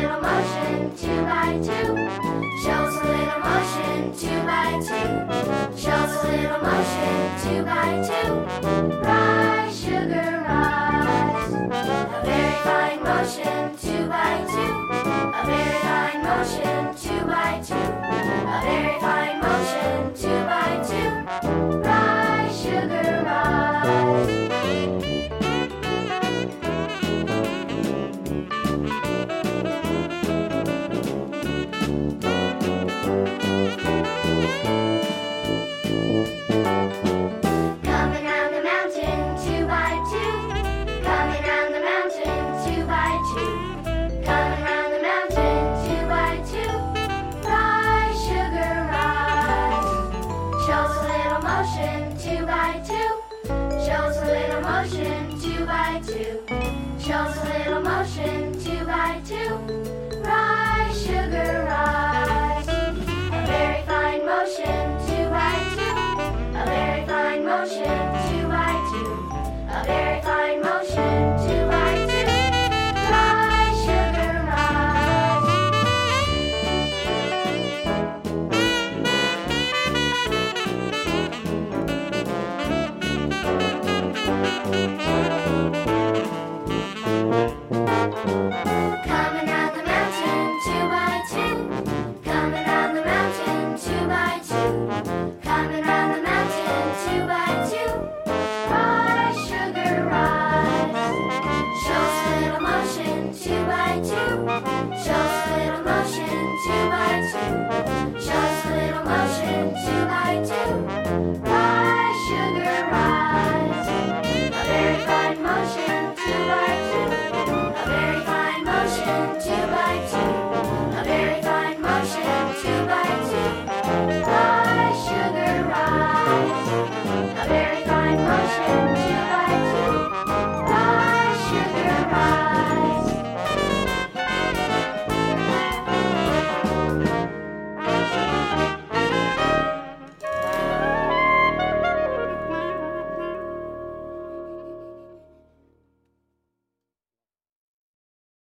little motion two by two. Shows a little motion two by two. Shows a little motion two by two. two shows a little motion two by two.